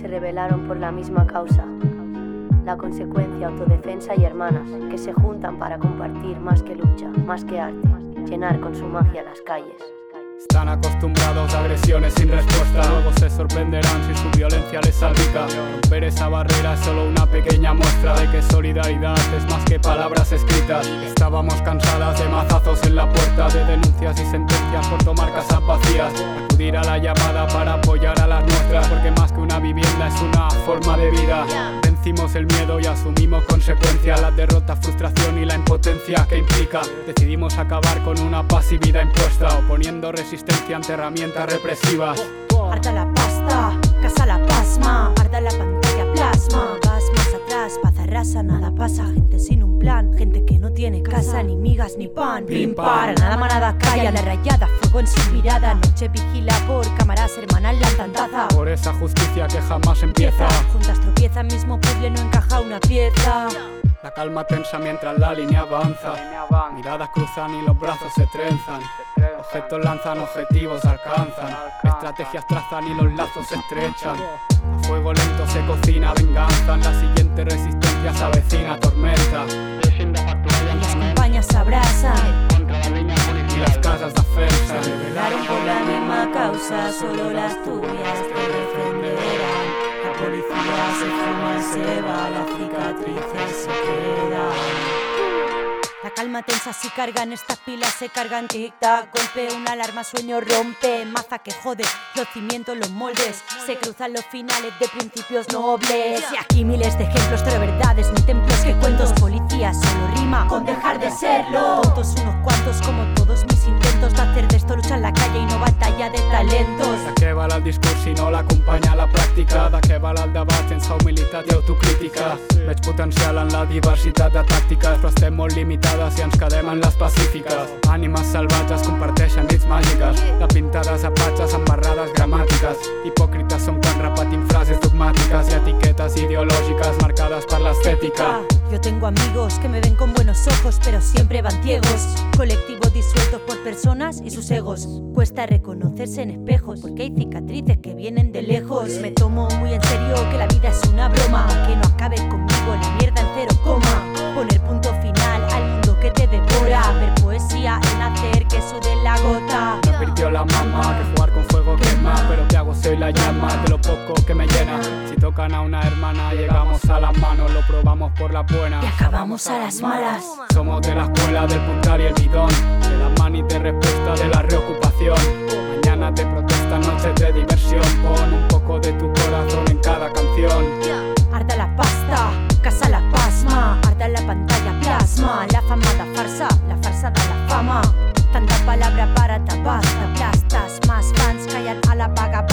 se rebelaron por la misma causa. La consecuencia, autodefensa y hermanas, que se juntan para compartir más que lucha, más que arte, llenar con su magia las calles. Están acostumbrados a agresiones sin respuesta. Luego se sorprenderán si su violencia les salpica. Romper esa barrera es solo una pequeña muestra de que solidaridad es más que palabras escritas. Estábamos cansadas de mazazos en la puerta, de denuncias y sentencias por tomar casas vacías. Acudir a la llamada para apoyar a las nuestras, vivienda es una forma de vida. Vencimos el miedo y asumimos consecuencias, la derrota, frustración y la impotencia que implica. Decidimos acabar con una pasividad impuesta, oponiendo resistencia ante herramientas represivas. Arda la pasta, casa la pasma, migas ni pan. Pim para nada manada calla, la rayada, fuego en su mirada. Noche vigila por cámaras, hermanas la tantaza. Por esa justicia que jamás empieza. Juntas tropieza, mismo puzzle no encaja una pieza. La calma tensa mientras la línea avanza. Miradas cruzan y los brazos se trenzan. Objetos lanzan, objetivos alcanzan. Estrategias trazan y los lazos se estrechan. A fuego lento se cocina venganza. En la siguiente solo las tuyas te defenderán. La policía se fuma se va, las cicatrices se quedan. La calma tensa si cargan, estas pilas se cargan. Tic-tac Golpe, una alarma, sueño rompe. Maza que jode, los cimientos, los moldes. Se cruzan los finales de principios nobles. Y aquí miles de ejemplos, pero verdades, ni templos que cuentos Policías, solo rima con dejar de serlo talentos De què val el discurs si no l'acompanya la pràctica? De què val el debat sense humilitat i autocrítica? Veig potencial en la diversitat de tàctiques, però estem molt limitades i ens quedem en les pacífiques. Ànimes salvatges comparteixen nits màgiques, de pintades a patxes amb barrades gramàtiques. Hipòcrites som quan repetim frases dogmàtiques i etiquetes ideològiques marcades per l'estètica. Yo tengo amigos que me ven con buenos ojos, pero siempre van ciegos. Colectivos disueltos por personas y sus egos. Cuesta reconocerse en espejos, porque hay cicatrices que vienen de lejos. Me tomo muy en serio que la vida es una broma. Que no acabe conmigo la mierda en cero coma. Poner punto final que hago soy la llama de lo poco que me llena. Si tocan a una hermana llegamos a las manos Lo probamos por la buena Y acabamos a las malas. Somos de la escuela del puntar y el bidón De la mani de respuesta de la reocupación. Mañana de protesta, noches de diversión. Pon un poco de tu corazón en cada canción. Arda la pasta, casa la pasma, arda la pantalla plasma, la fama da farsa, la farsa da la fama. Tanta palabra para tapar, te aplastas, más fans callan a la vaga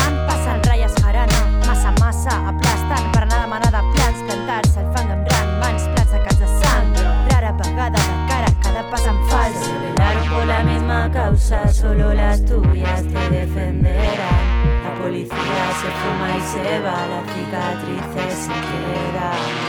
massa massa, aplastan, per nada manada plans, plantar-se el fang amb ran, mans plats a casa sang, rara vegada de cara, cada pas en fals. Se rebelaron por la misma causa, solo las tuyas te defenderán. La policía se fuma y se va, las cicatrices se quedan.